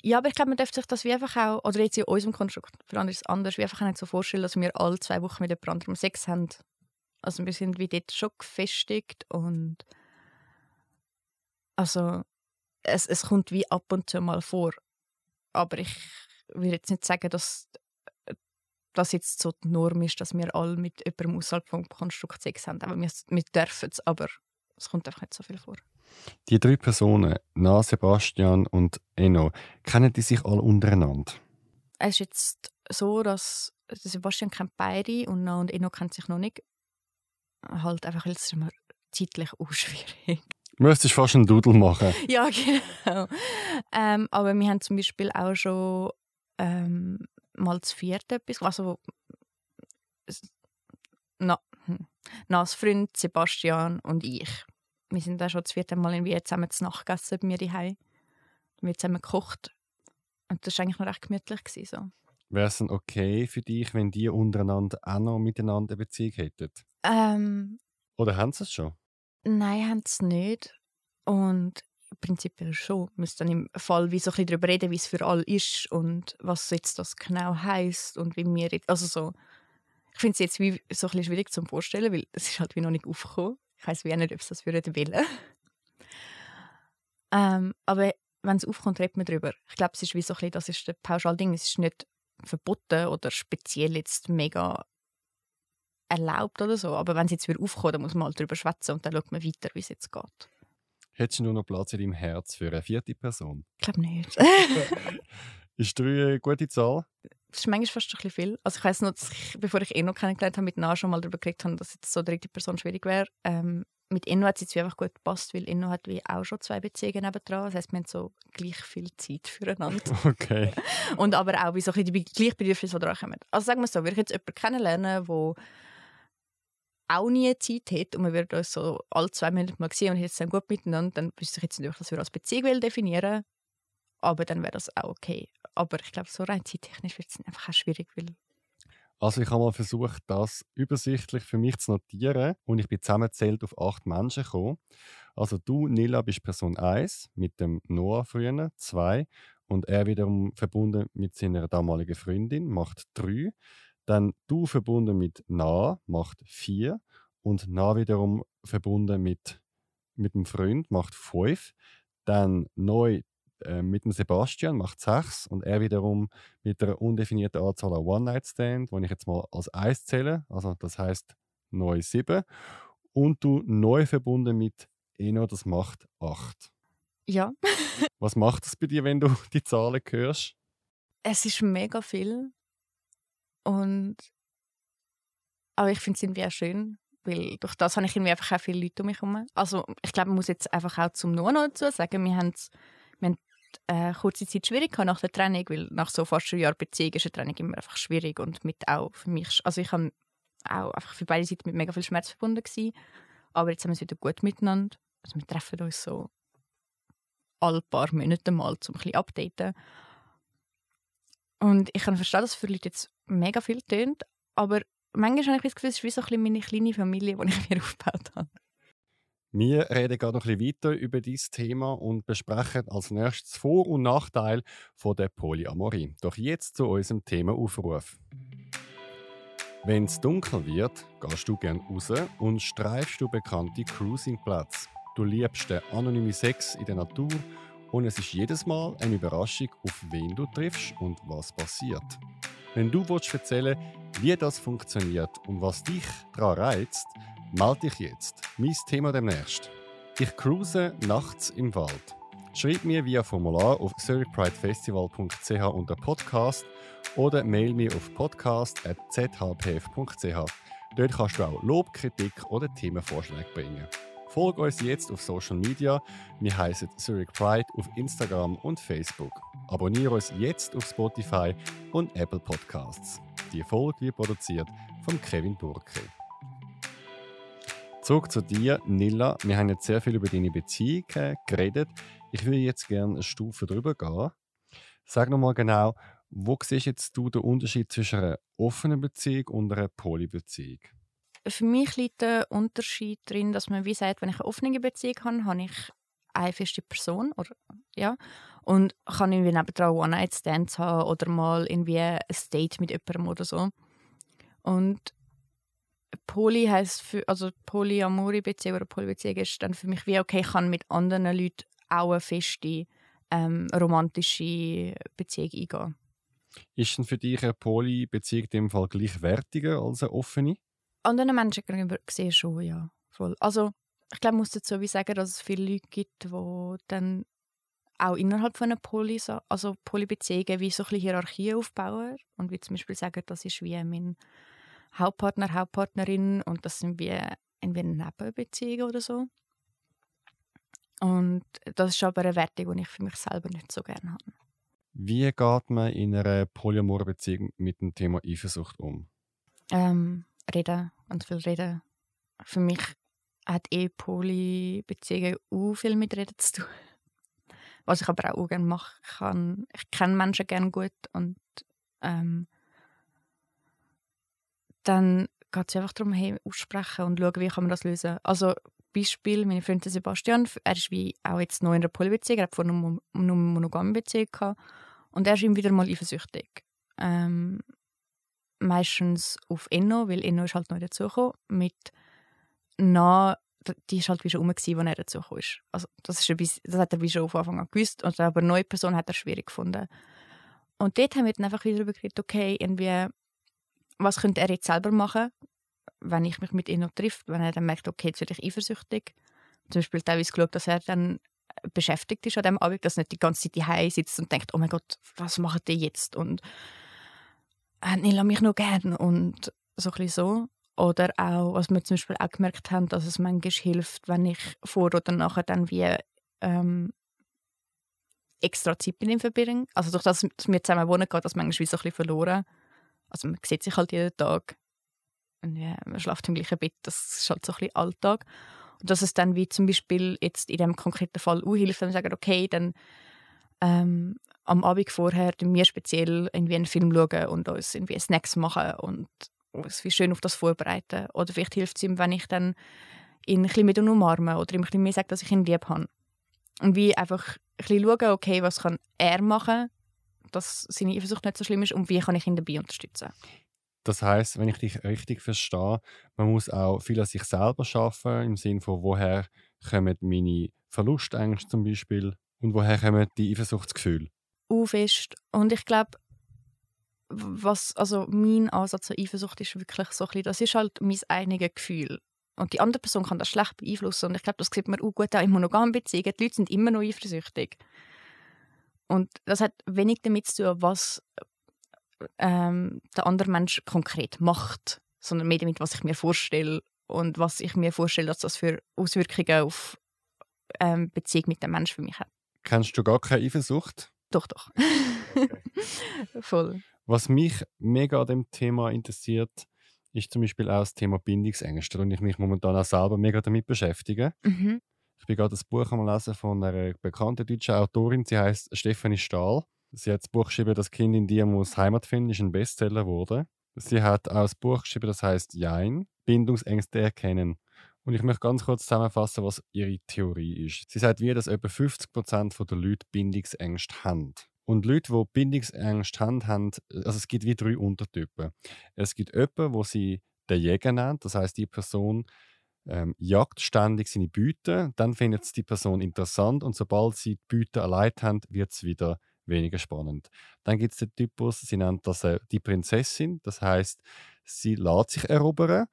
Ja, aber ich glaube, man darf sich das wie einfach auch, oder jetzt in unserem Konstrukt, für andere ist es anders, wie einfach nicht so vorstellen, dass wir alle zwei Wochen mit jemand anderem Sex haben. Also wir sind wie dort schon gefestigt und also es, es kommt wie ab und zu mal vor. Aber ich will jetzt nicht sagen, dass das jetzt so die Norm ist, dass wir alle mit jemandem außerhalb vom Konstrukt Sex haben. Aber wir, wir dürfen es, aber es kommt einfach nicht so viel vor. Die drei Personen, Na, Sebastian und Enno, kennen die sich alle untereinander? Es ist jetzt so, dass Sebastian kennt beide und Na und Enno kennen sich noch nicht. Halt einfach, weil es immer zeitlich auch schwierig. Müsstest fast einen Dudel machen. ja, genau. Ähm, aber wir haben zum Beispiel auch schon ähm, mal das vierte etwas, also na, hm. Freund Sebastian und ich. Wir sind da schon das vierte Mal in Wien zusammen zu Nacht gegessen bei mir daheim. Wir haben zusammen gekocht. Und das war eigentlich noch recht gemütlich. Gewesen, so. Wäre es denn okay für dich, wenn die untereinander auch noch miteinander eine Beziehung hätten? Ähm, Oder haben sie es schon? Nein, haben sie nicht. Und prinzipiell schon. Wir müssen dann im Fall wie so ein darüber reden, wie es für alle ist und was jetzt das genau heisst und wie wir jetzt, also so ich finde es jetzt wie so ein bisschen schwierig zu vorstellen, weil es ist halt wie noch nicht aufgekommen. Ich weiß wie auch nicht, ob es das würden wollen. ähm, aber wenn es aufkommt, redet man darüber. Ich glaube, es ist wie so ein bisschen, das ist das Pauschalding. Es ist nicht verboten oder speziell jetzt mega erlaubt oder so. Aber wenn es jetzt wieder aufkommt, dann muss man halt darüber schwätzen und dann schaut man weiter, wie es jetzt geht. Hättest du nur noch Platz in deinem Herz für eine vierte Person? Ich glaube nicht. ist drei eine gute Zahl? das ist manchmal fast ein bisschen viel. Also ich weiß noch, dass ich, bevor ich Eno kennengelernt habe, mit Na schon mal darüber geredet habe, dass jetzt so eine dritte Person schwierig wäre. Ähm, mit Eno hat es jetzt einfach gut gepasst, weil Eno hat wie auch schon zwei Beziehungen nebendran. Das heisst, wir haben so gleich viel Zeit füreinander. Okay. und aber auch wie so ein die gleichen Bedürfnisse, die kommen. Also sagen wir so, würde ich jetzt jemanden kennenlernen, der auch nie Zeit hat und wir würden uns so alle zwei Monate mal sehen und jetzt dann gut miteinander, dann wüsste ich jetzt nicht, was wir als Beziehung definieren aber dann wäre das auch okay. Aber ich glaube, so rein zeittechnisch wird es einfach auch schwierig, weil also ich habe mal versucht, das übersichtlich für mich zu notieren und ich bin zusammengezählt auf acht Menschen gekommen. Also du, Nila, bist Person 1 mit dem Noah früher, 2 und er wiederum verbunden mit seiner damaligen Freundin, macht 3. Dann du verbunden mit Na, macht 4 und Na wiederum verbunden mit, mit dem Freund, macht 5. Dann neu äh, mit dem Sebastian macht sechs und er wiederum mit einer undefinierten Anzahl an One-Night-Stand, wo ich jetzt mal als eins zähle, also das heißt neu sieben. Und du neu verbunden mit Eno, das macht acht. Ja. Was macht es bei dir, wenn du die Zahlen hörst? Es ist mega viel. Und aber ich finde es irgendwie auch schön, weil durch das habe ich irgendwie einfach auch viele Leute um mich herum. Also ich glaube, man muss jetzt einfach auch zum Nur noch dazu sagen, wir haben, wir haben äh, kurze Zeit schwierig nach der Trennung, weil nach so fast einem Jahr Beziehung ist eine Trennung immer einfach schwierig und mit auch für mich, also ich habe auch einfach für beide Seiten mit mega viel Schmerz verbunden gewesen, aber jetzt haben wir es wieder gut miteinander, also wir treffen uns so alle paar Monate mal, um ein bisschen updaten. Und ich kann verstehen, dass es für Leute jetzt mega viel tönt, aber manchmal habe ich das Gefühl, es ist wie so ein meine kleine Familie, die ich mir aufgebaut habe. Wir reden gerade noch ein bisschen weiter über dieses Thema und besprechen als nächstes Vor- und Nachteil von der Polyamorie. Doch jetzt zu unserem Themaaufruf. Wenn es dunkel wird, gehst du gern raus und streifst du bekannte Cruisingplätze. Du liebst den anonymen Sex in der Natur und es ist jedes Mal eine Überraschung, auf wen du triffst und was passiert. Wenn du willst erzählen wie das funktioniert und was dich daran reizt, melde dich jetzt. Mein Thema demnächst. Ich cruise nachts im Wald. Schreib mir via Formular auf zurichpridefestival.ch unter Podcast oder mail mir auf podcast.zhpf.ch. Dort kannst du auch Lob, Kritik oder Themenvorschläge bringen. Folge uns jetzt auf Social Media. Wir heißen Zurich Pride auf Instagram und Facebook. Abonniere uns jetzt auf Spotify und Apple Podcasts. Die Folge wird produziert von Kevin Burke. Zurück zu dir, Nilla. Wir haben jetzt sehr viel über deine Beziehung geredet. Ich würde jetzt gerne eine Stufe drüber gehen. Sag nochmal genau, wo siehst jetzt du den Unterschied zwischen einer offenen Beziehung und einer Polybeziehung? Für mich liegt der Unterschied darin, dass man wie sagt, wenn ich eine offene Beziehung habe, habe ich eine feste Person oder, ja, und kann irgendwie nebendran One-Night-Stands haben oder mal irgendwie ein Date mit jemandem oder so. Und Poly heißt für, also Polyamorie-Beziehung oder Polybeziehung ist dann für mich wie, okay, ich kann mit anderen Leuten auch eine feste ähm, romantische Beziehung eingehen. Ist denn für dich eine Poly-Beziehung in dem Fall gleichwertiger als eine offene? Anderen Menschen gegenüber gesehen schon, ja. Voll. Also, ich glaube, ich muss dazu wie sagen, dass es viele Leute gibt, die dann auch innerhalb von einer Poly, also Polybeziehungen wie so ein bisschen Hierarchien aufbauen und wie zum Beispiel sagen, das ist wie mein Hauptpartner, Hauptpartnerin und das sind wie irgendwie Nebenbeziehungen oder so. Und das ist aber eine Wertung, die ich für mich selber nicht so gerne habe. Wie geht man in einer polyamoren Beziehung mit dem Thema Eifersucht um? Ähm, reden, ganz viel reden. Für mich hat eh Poly-Beziehungen auch viel mit Reden zu tun. Was ich aber auch gerne mache. Ich, kann, ich kenne Menschen gerne gut und ähm, dann geht es einfach darum, hey, aussprechen und schauen, wie kann man das lösen. Also Beispiel, meine Freundin Sebastian, er ist wie auch jetzt neu in einer Polybeziehung, er hat vorher nur eine monogame Beziehung gehabt und er ist ihm wieder mal eifersüchtig. Ähm, meistens auf Enno, weil Enno ist halt neu dazugekommen, mit nah, die ist halt wie schon rum als er dazugekommen ist. Also das, ist bisschen, das hat er wie schon von Anfang an gewusst, und aber eine neue Person hat er schwierig gefunden. Und dort haben wir dann einfach wieder darüber geredet, okay, irgendwie, was könnte er jetzt selber machen, wenn ich mich mit noch trifft, wenn er dann merkt, okay, jetzt werde ich eifersüchtig. Zum Beispiel teilweise geschaut, dass er dann beschäftigt ist an dem Abend, dass er nicht die ganze Zeit daheim sitzt und denkt, oh mein Gott, was macht ihr jetzt? Und ich lasse mich noch gern und so ein so. Oder auch, was wir zum Beispiel auch gemerkt haben, dass es manchmal hilft, wenn ich vor oder nachher dann wie ähm, extra Zeit mit ihm verbringe. Also durch das, dass wir zusammen wohnen, geht das manchmal wie so ein bisschen verloren. Also man sieht sich halt jeden Tag. Und ja, man schläft im gleichen Bett, das ist halt so ein bisschen Alltag. Und dass es dann wie zum Beispiel jetzt in dem konkreten Fall auch hilft, wenn wir sagen, okay, dann ähm, am Abend vorher wir speziell irgendwie einen Film schauen und uns irgendwie Snacks machen und uns wie schön auf das vorbereiten. Oder vielleicht hilft es ihm, wenn ich dann ihn ein bisschen mit umarme oder ihm ein bisschen mehr sage, dass ich ihn lieb habe. Und wie einfach ein bisschen schauen, okay, was kann er machen, dass seine Eifersucht nicht so schlimm ist und wie kann ich ihn dabei unterstützen. Das heißt, wenn ich dich richtig verstehe, man muss auch viel an sich selber schaffen im Sinne von woher kommen meine Verlustängste zum Beispiel und woher kommen die Eifersuchtsgefühle. Fest. Und ich glaube, was, also mein Ansatz zur Eifersucht ist wirklich so ein bisschen, das ist halt mein einiges Gefühl. Und die andere Person kann das schlecht beeinflussen. Und ich glaube, das sieht man auch gut auch in monogamen Beziehungen. Die Leute sind immer noch eifersüchtig. Und das hat wenig damit zu tun, was ähm, der andere Mensch konkret macht, sondern mehr damit, was ich mir vorstelle und was ich mir vorstelle, dass das für Auswirkungen auf ähm, Beziehung mit dem Menschen für mich hat. Kennst du gar keine Eifersucht? Doch, doch. Okay. Voll. Was mich mega an dem Thema interessiert, ist zum Beispiel auch das Thema Bindungsängste und ich mich momentan auch selber mega damit beschäftige. Mhm. Ich bin gerade das Buch am Lesen von einer bekannten deutschen Autorin. Sie heißt Stephanie Stahl. Sie hat das Buch geschrieben, Das Kind in dir muss Heimat finden, ist ein Bestseller geworden. Sie hat auch ein Buch geschrieben, das heißt Jein, Bindungsängste erkennen. Und ich möchte ganz kurz zusammenfassen, was ihre Theorie ist. Sie sagt, wie, dass etwa 50% der Leute Bindungsängste haben. Und Leute, die Bindungsängste haben, haben, also es gibt wie drei Untertypen. Es gibt jemanden, wo sie den Jäger nennt, das heißt die Person ähm, jagt ständig seine Beute, dann findet es die Person interessant und sobald sie die Beute allein haben, wird es wieder weniger spannend. Dann gibt es den Typus, sie nennt das äh, die Prinzessin, das heißt, sie lässt sich erobern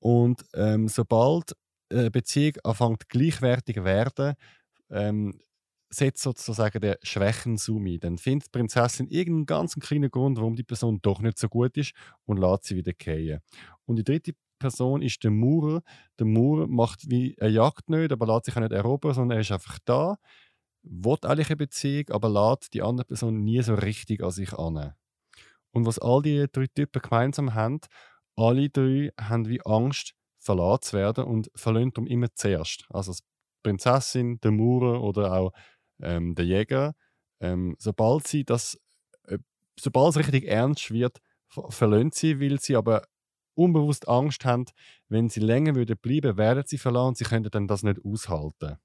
und ähm, sobald eine Beziehung anfängt gleichwertig zu werden, ähm, setzt sozusagen der Schwächen-Zoom. Dann findet die Prinzessin irgendeinen ganz kleinen Grund, warum die Person doch nicht so gut ist und lässt sie wieder gehen. Und die dritte Person ist der Maurer. Der Maurer macht wie eine Jagd nicht, aber lässt sich auch nicht erobern, sondern er ist einfach da, will eigentlich eine Beziehung, aber lässt die andere Person nie so richtig an sich an. Und was all die drei Typen gemeinsam haben, alle drei haben wie Angst, verlassen zu werden und verlieren um immer zuerst. Also die Prinzessin, der Maurer oder auch ähm, der Jäger, ähm, sobald sie das, äh, sobald es richtig ernst wird, verlieren sie, weil sie aber unbewusst Angst haben, wenn sie länger würden bleiben, werden sie verlassen und sie könnten dann das nicht aushalten.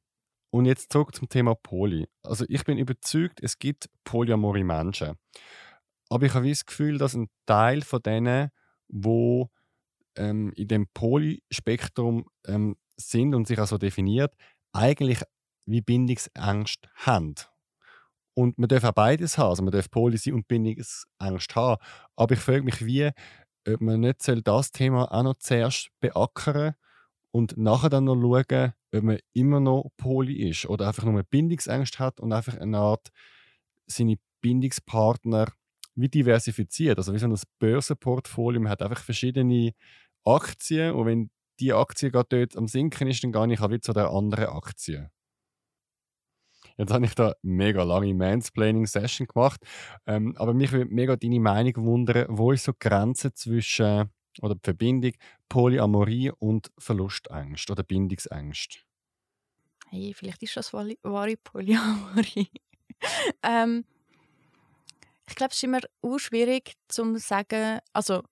Und jetzt zurück zum Thema Poly. Also ich bin überzeugt, es gibt polyamore Menschen. Aber ich habe das Gefühl, dass ein Teil von denen, wo ähm, in dem Polyspektrum ähm, sind und sich also definiert, eigentlich wie Bindungsangst haben. Und man darf auch beides haben. Also man darf Poly sein und Bindungsangst haben. Aber ich frage mich, wie, ob man nicht das Thema auch noch zuerst beackern und nachher dann noch schauen, ob man immer noch Poly ist oder einfach nur eine Bindungsangst hat und einfach eine Art seine Bindungspartner wie diversifiziert. Also wie so ein Börsenportfolio. Man hat einfach verschiedene Aktien und wenn die Aktie gerade dort am Sinken ist, dann gehe ich auch wieder zu der anderen Aktie. Jetzt habe ich da mega lange Mansplaining-Session gemacht. Ähm, aber mich würde mega deine Meinung wundern, wo ist so die Grenze zwischen oder die Verbindung Polyamorie und Verlustängst oder Bindungsängst? Hey, vielleicht ist das wahre Polyamorie. ähm, ich glaube, es ist immer schwierig zu sagen, also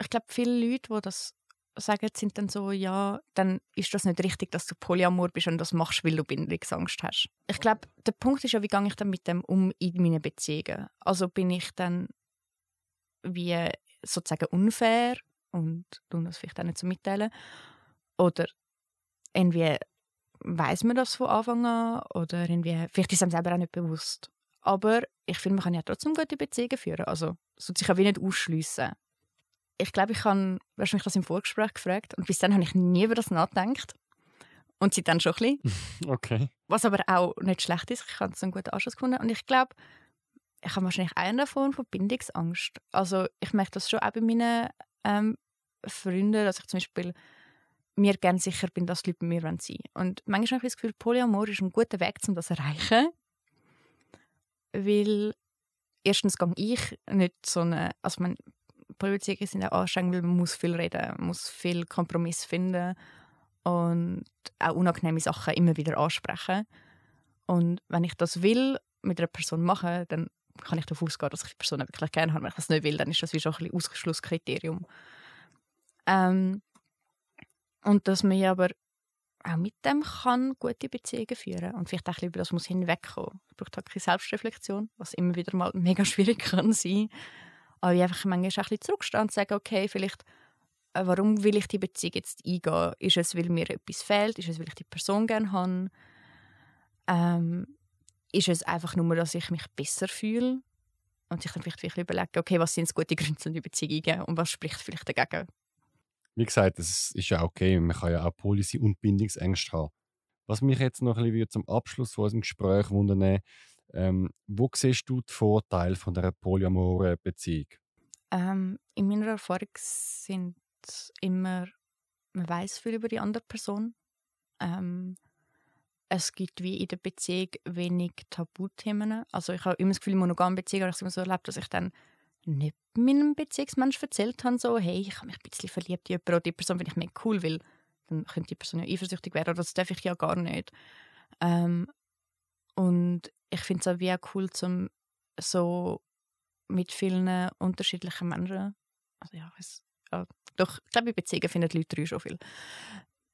ich glaube, viele Leute, die das sagen, sind dann so, ja, dann ist das nicht richtig, dass du Polyamor bist und das machst, weil du Bindungsangst hast. Ich glaube, der Punkt ist ja, wie gehe ich dann mit dem um in meinen Beziehungen? Also bin ich dann wie sozusagen unfair und tun das vielleicht auch nicht so mitteilen? Oder irgendwie weiß man das von Anfang an oder irgendwie, vielleicht ist es einem selber auch nicht bewusst. Aber ich finde, man kann ja trotzdem gute Beziehungen führen. Also, es tut sich auch wie nicht ausschliessen ich glaube, ich habe, mich das im Vorgespräch gefragt und bis dann habe ich nie über das nachgedacht. Und sie dann schon ein bisschen. Okay. Was aber auch nicht schlecht ist. Ich habe so einen guten Anschluss gefunden. Und ich glaube, ich habe wahrscheinlich eine Form von Bindungsangst. Also ich merke das schon auch bei meinen ähm, Freunden, dass ich zum Beispiel mir gerne sicher bin, dass die Leute bei mir sein wollen. Und manchmal habe ich das Gefühl, Polyamor ist ein guter Weg, um das zu erreichen. Weil erstens gehe ich nicht so eine, also man, Beziehungen sind auch anstrengend, weil man muss viel reden, man muss viel Kompromiss finden und auch unangenehme Sachen immer wieder ansprechen. Und wenn ich das will mit einer Person machen, dann kann ich davon ausgehen, dass ich die Person wirklich gerne habe. Wenn ich das nicht will, dann ist das wie schon ein Ausschlusskriterium. Ähm, und dass man aber auch mit dem kann gute Beziehungen führen und vielleicht auch ein bisschen über das muss hinwegkommen. Es braucht halt keine Selbstreflexion, was immer wieder mal mega schwierig kann sein aber ich einfach manchmal auch ein bisschen zurückstehen und sagen, okay, vielleicht, äh, warum will ich die Beziehung jetzt eingehen? Ist es, weil mir etwas fehlt? Ist es, weil ich die Person gerne habe? Ähm, ist es einfach nur, dass ich mich besser fühle? Und sich dann vielleicht wirklich überlegen, okay, was sind gute Gründe, um die Beziehung eingehen und was spricht vielleicht dagegen? Wie gesagt, es ist ja okay, man kann ja auch Policy- und Bindungsängste haben. Was mich jetzt noch ein bisschen zum Abschluss von unserem Gespräch wundern ähm, wo siehst du die Vorteile von einer polyamoren Beziehung? Ähm, in meiner Erfahrung sind immer, man weiß viel über die andere Person. Ähm, es gibt wie in der Beziehung wenig Tabuthemen. Also ich habe immer das Gefühl, Beziehungen habe ich immer so erlebt, dass ich dann nicht meinem Beziehungsmensch erzählt habe, so, hey, ich habe mich ein bisschen verliebt in jemanden die Person finde ich mega cool, weil dann könnte die Person ja eifersüchtig werden. Oder das darf ich ja gar nicht. Ähm, und ich finde es auch wie auch cool, zum so mit vielen unterschiedlichen Menschen, also ja, es, ja doch, ich glaube, in Beziehungen finden die Leute schon viel,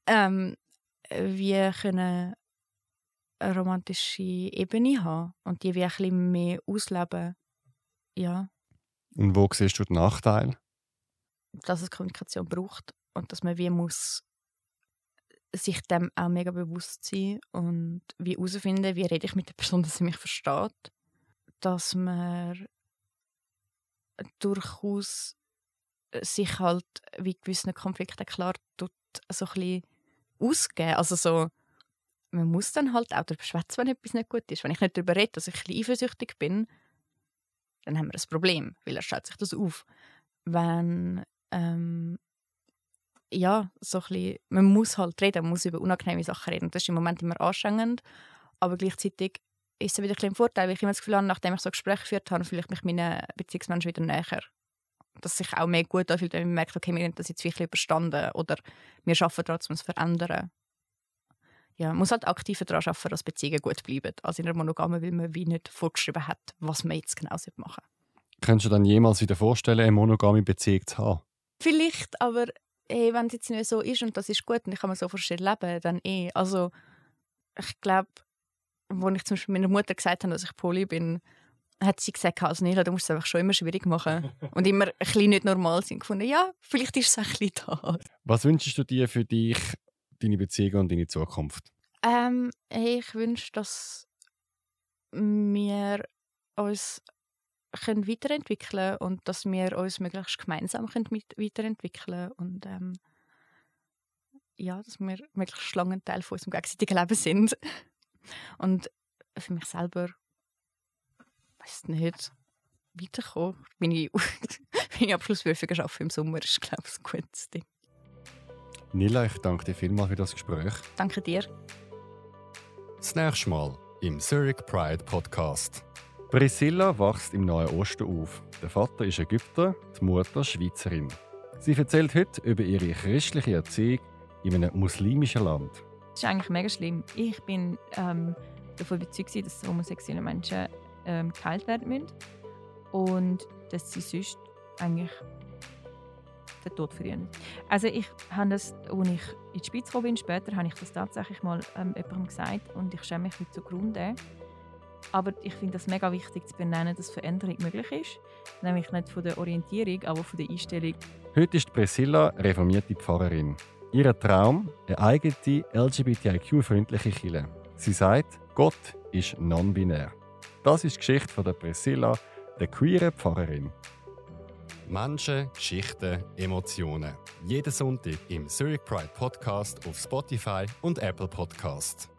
ähm, wie können eine romantische Ebene haben und die wie ein bisschen mehr ausleben. Ja. Und wo siehst du den Nachteil? Dass es Kommunikation braucht und dass man wie muss sich dem auch mega bewusst sein und wie herausfinden, wie rede ich mit der Person, dass sie mich versteht. Dass man durchaus sich halt wie gewissen Konflikten klar tut, so ein bisschen ausgeben. Also so, man muss dann halt auch darüber schwätzen, wenn etwas nicht gut ist. Wenn ich nicht darüber rede, dass ich ein bisschen eifersüchtig bin, dann haben wir ein Problem, weil er stellt sich das auf. Wenn ähm, ja, so ein bisschen, man muss halt reden, man muss über unangenehme Sachen reden. das ist im Moment immer anstrengend, aber gleichzeitig ist es wieder ein ein Vorteil, weil ich immer das Gefühl habe, nachdem ich so Gespräche geführt habe, fühle ich mich meinen Beziehungsmenschen wieder näher. Dass sich auch mehr gut anfühlt, wenn man merkt, okay, wir haben das jetzt wirklich überstanden oder wir arbeiten daran, um es zu verändern. Ja, man muss halt aktiver daran arbeiten, dass Beziehungen gut bleiben, als in einer Monogame, weil man wie nicht vorgeschrieben hat, was man jetzt genau machen Könntest du dann jemals wieder vorstellen, eine monogame Beziehung zu haben? Vielleicht, aber hey, wenn es jetzt nicht so ist und das ist gut und ich kann mir so vorstellen leben, dann eh. Also ich glaube, als ich zum Beispiel meiner Mutter gesagt habe, dass ich Poly bin, hat sie gesagt, also Nela, du musst es einfach schon immer schwierig machen und immer ein bisschen nicht normal sein. gefunden, ja, vielleicht ist es ein bisschen da. Was wünschst du dir für dich, deine Beziehung und deine Zukunft? Ähm, hey, ich wünsche, dass wir uns können weiterentwickeln und dass wir uns möglichst gemeinsam können weiterentwickeln und ähm, ja, dass wir möglichst lange Teil von unserem gegenseitigen Leben sind. Und für mich selber weiß nicht weiterkommen. Meine, meine Abschlussprüfung arbeiten im Sommer ist, glaube ich, ein gutes Ding. Nila, ich danke dir vielmals für das Gespräch. Danke dir. Das nächste Mal im Zurich Pride Podcast. Priscilla wächst im Nahen Osten auf. Der Vater ist Ägypter, die Mutter Schweizerin. Sie erzählt heute über ihre christliche Erziehung in einem muslimischen Land. Das ist eigentlich mega schlimm. Ich bin ähm, davon überzeugt, dass homosexuelle Menschen ähm, geheilt werden müssen und dass sie sonst eigentlich den Tod verlieren. Also ich habe das, als ich in die Schweiz gekommen bin, später habe ich das tatsächlich mal ähm, jemandem gesagt und ich schäme mich heute zugrunde. Aber ich finde es mega wichtig zu benennen, dass Veränderung möglich ist. Nämlich nicht von der Orientierung, aber von der Einstellung. Heute ist Priscilla reformierte Pfarrerin. Ihr Traum, eine eigene LGBTIQ-freundliche Kirche. Sie sagt, Gott ist non-binär. Das ist die Geschichte von der Priscilla, der queeren Pfarrerin. Menschen, Geschichten, Emotionen. Jeden Sonntag im Zurich Pride Podcast auf Spotify und Apple Podcast.